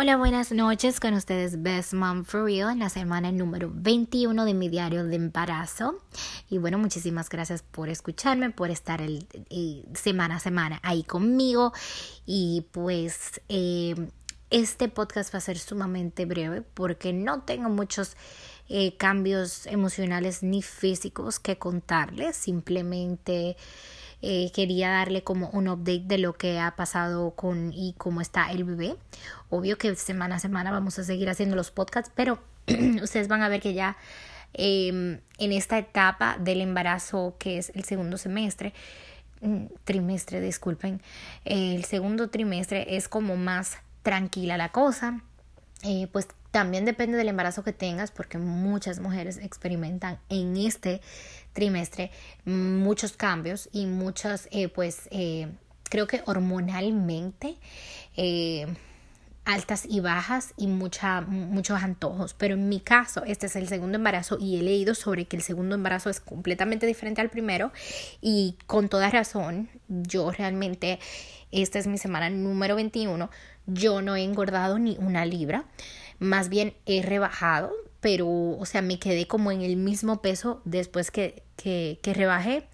Hola, buenas noches con ustedes Best Mom for Real en la semana número 21 de mi diario de embarazo. Y bueno, muchísimas gracias por escucharme, por estar el, semana a semana ahí conmigo. Y pues eh, este podcast va a ser sumamente breve porque no tengo muchos eh, cambios emocionales ni físicos que contarles. Simplemente... Eh, quería darle como un update de lo que ha pasado con y cómo está el bebé. Obvio que semana a semana vamos a seguir haciendo los podcasts, pero ustedes van a ver que ya em, en esta etapa del embarazo, que es el segundo semestre, mm, trimestre, disculpen, el segundo trimestre es como más tranquila la cosa. Eh, pues también depende del embarazo que tengas, porque muchas mujeres experimentan en este trimestre muchos cambios y muchas, eh, pues, eh, creo que hormonalmente eh, altas y bajas y mucha, muchos antojos. Pero en mi caso, este es el segundo embarazo y he leído sobre que el segundo embarazo es completamente diferente al primero y con toda razón, yo realmente, esta es mi semana número 21, yo no he engordado ni una libra más bien he rebajado, pero, o sea, me quedé como en el mismo peso después que, que, que rebajé.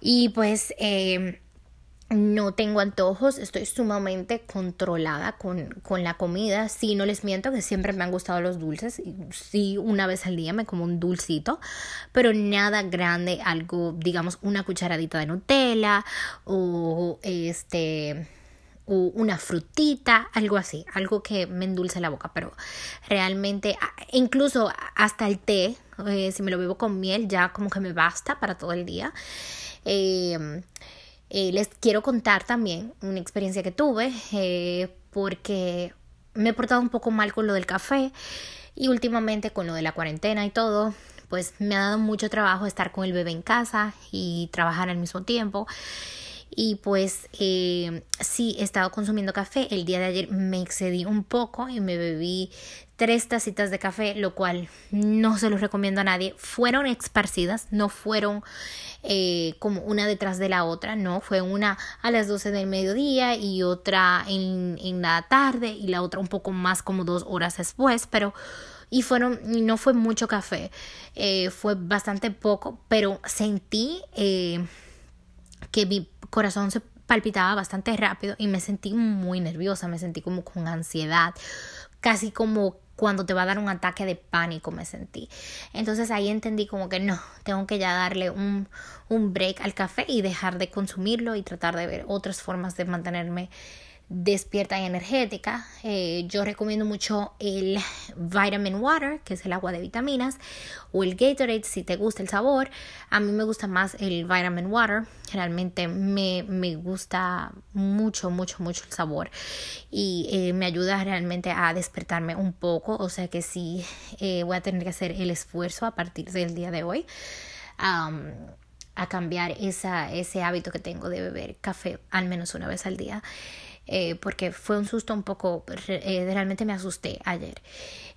Y pues eh, no tengo antojos, estoy sumamente controlada con, con, la comida. Sí, no les miento que siempre me han gustado los dulces. Sí, una vez al día me como un dulcito, pero nada grande, algo, digamos, una cucharadita de Nutella o este una frutita, algo así, algo que me endulce la boca, pero realmente, incluso hasta el té, eh, si me lo bebo con miel, ya como que me basta para todo el día. Em, eh, les quiero contar también una experiencia que tuve, eh, porque me he portado un poco mal con lo del café y últimamente con lo de la cuarentena y todo, pues me ha dado mucho trabajo estar con el bebé en casa y trabajar al mismo tiempo. Y pues eh, sí, he estado consumiendo café. El día de ayer me excedí un poco y me bebí tres tacitas de café, lo cual no se los recomiendo a nadie. Fueron esparcidas, no fueron eh, como una detrás de la otra, no, fue una a las 12 del mediodía y otra en, en la tarde y la otra un poco más como dos horas después, pero y fueron, no fue mucho café, eh, fue bastante poco, pero sentí eh, que mi corazón se palpitaba bastante rápido y me sentí muy nerviosa, me sentí como con ansiedad, casi como cuando te va a dar un ataque de pánico me sentí. Entonces ahí entendí como que no, tengo que ya darle un, un break al café y dejar de consumirlo y tratar de ver otras formas de mantenerme despierta y energética. Eh, yo recomiendo mucho el Vitamin Water, que es el agua de vitaminas, o el Gatorade si te gusta el sabor. A mí me gusta más el Vitamin Water, realmente me, me gusta mucho, mucho, mucho el sabor y eh, me ayuda realmente a despertarme un poco, o sea que sí eh, voy a tener que hacer el esfuerzo a partir del día de hoy. a cambiar esa, ese hábito que tengo de beber café al menos una vez al día. Eh, porque fue un susto un poco, eh, realmente me asusté ayer.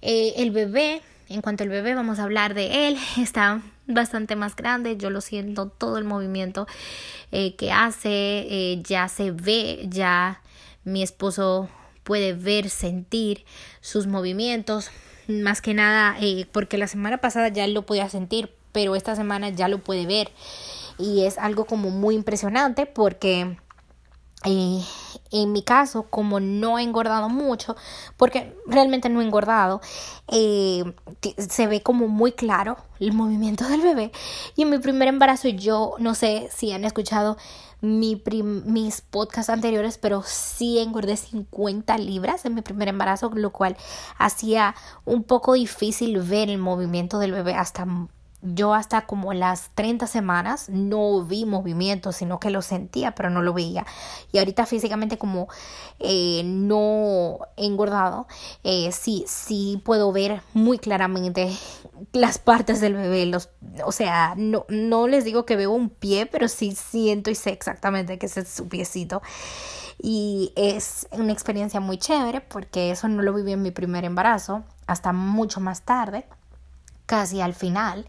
Eh, el bebé, en cuanto al bebé, vamos a hablar de él, está bastante más grande, yo lo siento, todo el movimiento que hace, ya se ve, ya mi esposo puede ver, sentir sus movimientos, más que nada porque la semana pasada ya lo podía sentir, pero esta semana ya lo puede ver. Y es algo como muy impresionante porque en mi caso, como no he engordado mucho, porque realmente no he engordado, eh, se ve como muy claro el movimiento del bebé. Y en mi primer embarazo, yo no sé si han escuchado mi mis podcasts anteriores, pero sí engordé 50 libras en mi primer embarazo, lo cual hacía un poco difícil ver el movimiento del bebé hasta yo hasta como las 30 semanas no vi movimiento, sino que lo sentía, pero no lo veía. Y ahorita físicamente como eh, no engordado, eh, sí, sí puedo ver muy claramente las partes del bebé. Los, o sea, no, no les digo que veo un pie, pero sí siento y sé exactamente que ese es su piecito. Y es una experiencia muy chévere porque eso no lo viví en mi primer embarazo, hasta mucho más tarde casi al final.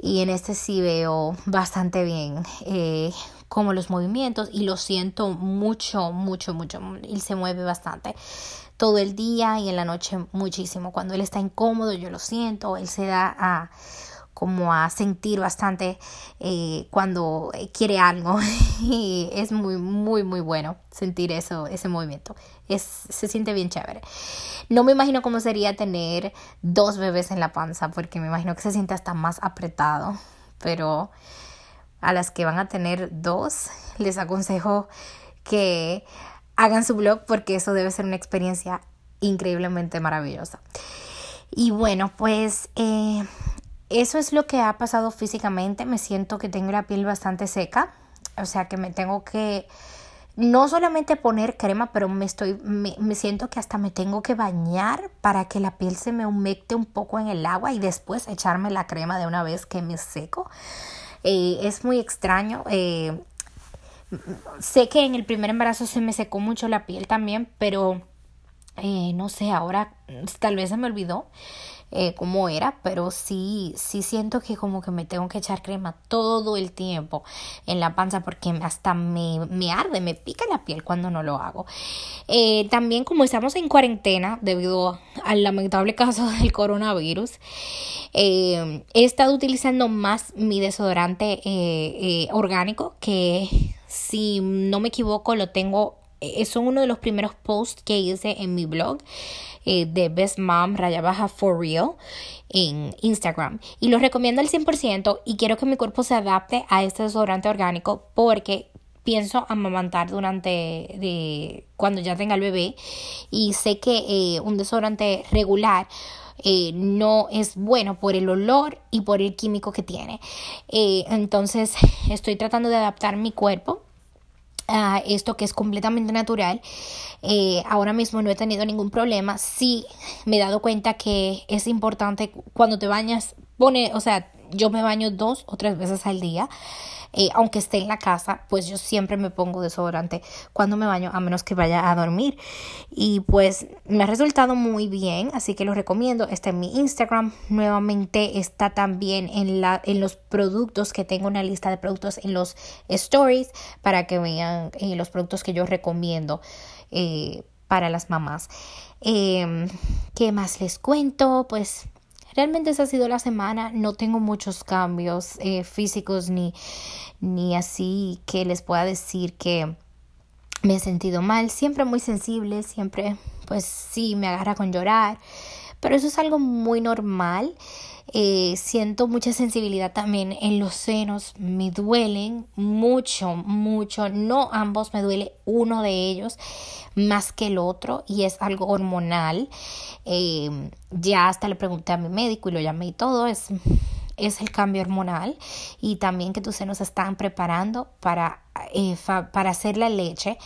Y en este sí veo bastante bien eh, como los movimientos y lo siento mucho, mucho, mucho. Y se mueve bastante. todo el día y en la noche muchísimo. Cuando él está incómodo, yo lo siento, él se da a como a sentir bastante eh, cuando quiere algo. Y es muy muy muy bueno sentir eso ese movimiento. Es se siente bien chévere. No me imagino cómo sería tener dos bebés en la panza porque me imagino que se siente hasta más apretado pero a las que van a tener dos les aconsejo que hagan su blog porque eso debe ser una experiencia increíblemente maravillosa. Y bueno pues eh, eso es lo que ha pasado físicamente. Me siento que tengo la piel bastante seca. O sea que me tengo que no solamente poner crema, pero me estoy, me, siento que hasta me tengo que bañar para que la piel se me humecte un poco en el agua y después echarme la crema de una vez que me seco. Eh, es muy extraño. Eh, sé que en el primer embarazo se me secó mucho la piel también, pero eh, no sé, ahora tal vez se me olvidó eh, cómo era, pero sí, sí siento que como que me tengo que echar crema todo el tiempo en la panza porque hasta me, me arde, me pica la piel cuando no lo hago. Eh, también como estamos en cuarentena debido al lamentable caso del coronavirus, eh, he estado utilizando más mi desodorante orgánico que si no me equivoco lo tengo, son uno de los primeros posts que hice en mi blog. Eh, de Best Mom raya baja for real en Instagram y lo recomiendo al 100% y quiero que mi cuerpo se adapte a este desodorante orgánico porque pienso amamantar durante de, cuando ya tenga el bebé y sé que eh, un desodorante regular eh, no es bueno por el olor y por el químico que tiene. entonces estoy tratando de adaptar mi cuerpo esto que es completamente natural. Eh, ahora mismo no he tenido ningún problema. Sí me he dado cuenta que es importante cuando te bañas, pone, o sea, yo me baño dos o tres veces al día. Eh, aunque esté en la casa, pues yo siempre me pongo desodorante cuando me baño, a menos que vaya a dormir. Y pues me ha resultado muy bien, así que lo recomiendo. Está en mi Instagram, nuevamente está también en, la, en los productos que tengo una lista de productos en los stories para que vean eh, los productos que yo recomiendo eh, para las mamás. Em, ¿Qué más les cuento? Pues Realmente esa ha sido la semana, no tengo muchos cambios eh, físicos ni, ni así que les pueda decir que me he sentido mal, siempre muy sensible, siempre pues sí me agarra con llorar, pero eso es algo muy normal. Eh, siento mucha sensibilidad también en los senos, me duelen mucho, mucho, no ambos, me duele uno de ellos más que el otro y es algo hormonal. Eh, ya hasta le pregunté a mi médico y lo llamé y todo, es, es el cambio hormonal y también que tus senos están preparando para, eh, para hacer la leche.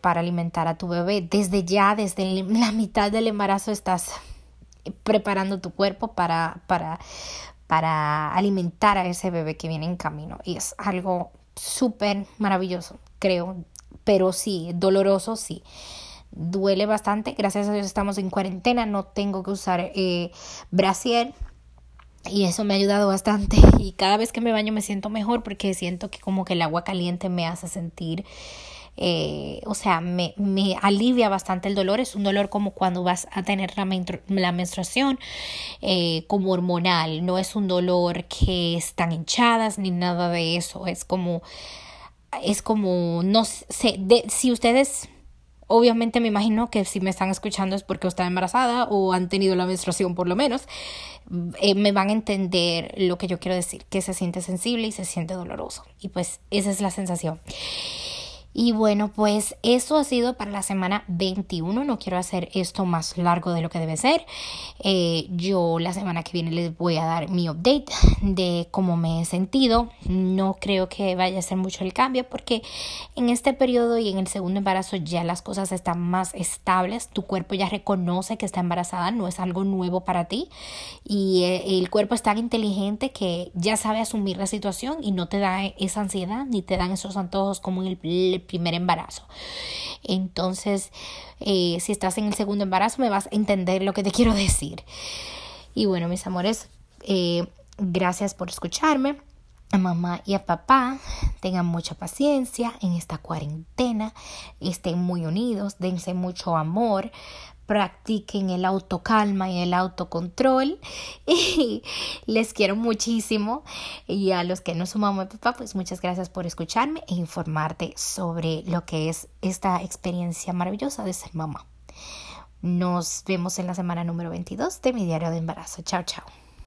para alimentar a tu bebé. Desde ya, desde la mitad del embarazo estás preparando tu cuerpo para, para, para alimentar a ese bebé que viene en camino. Y es algo súper maravilloso, creo. Pero sí, doloroso, sí. Duele bastante. Gracias a Dios estamos en cuarentena. No tengo que usar eh. Y eso me ha ayudado bastante. Y cada vez que me baño me siento mejor porque siento que como que el agua caliente me hace sentir eh, o sea, me, me, alivia bastante el dolor. Es un dolor como cuando vas a tener la, la menstruación, eh, como hormonal. No es un dolor que están hinchadas ni nada de eso. Es como, es como, no sé, de, si ustedes obviamente me imagino que si me están escuchando es porque están embarazada o han tenido la menstruación por lo menos, eh, me van a entender lo que yo quiero decir, que se siente sensible y se siente doloroso. Y pues esa es la sensación. Y bueno, pues eso ha sido para la semana 21. No quiero hacer esto más largo de lo que debe ser. Eh, yo la semana que viene les voy a dar mi update de cómo me he sentido. No creo que vaya a ser mucho el cambio porque en este periodo y en el segundo embarazo ya las cosas están más estables. Tu cuerpo ya reconoce que está embarazada, no es algo nuevo para ti. Y eh, el cuerpo es tan inteligente que ya sabe asumir la situación y no te da esa ansiedad ni te dan esos antojos como en el primer embarazo. Entonces, eh, si estás en el segundo embarazo, me vas a entender lo que te quiero decir. Y bueno, mis amores, eh, gracias por escucharme. a mamá y a papá tengan mucha paciencia en esta cuarentena, estén muy unidos, dense mucho amor, practiquen el autocalma y el autocontrol y les quiero muchísimo y a los que no y papá pues muchas gracias por escucharme e informarte sobre lo que es esta experiencia maravillosa de ser mamá. Nos vemos en la semana número 22 de mi diario de embarazo. Chao, chao.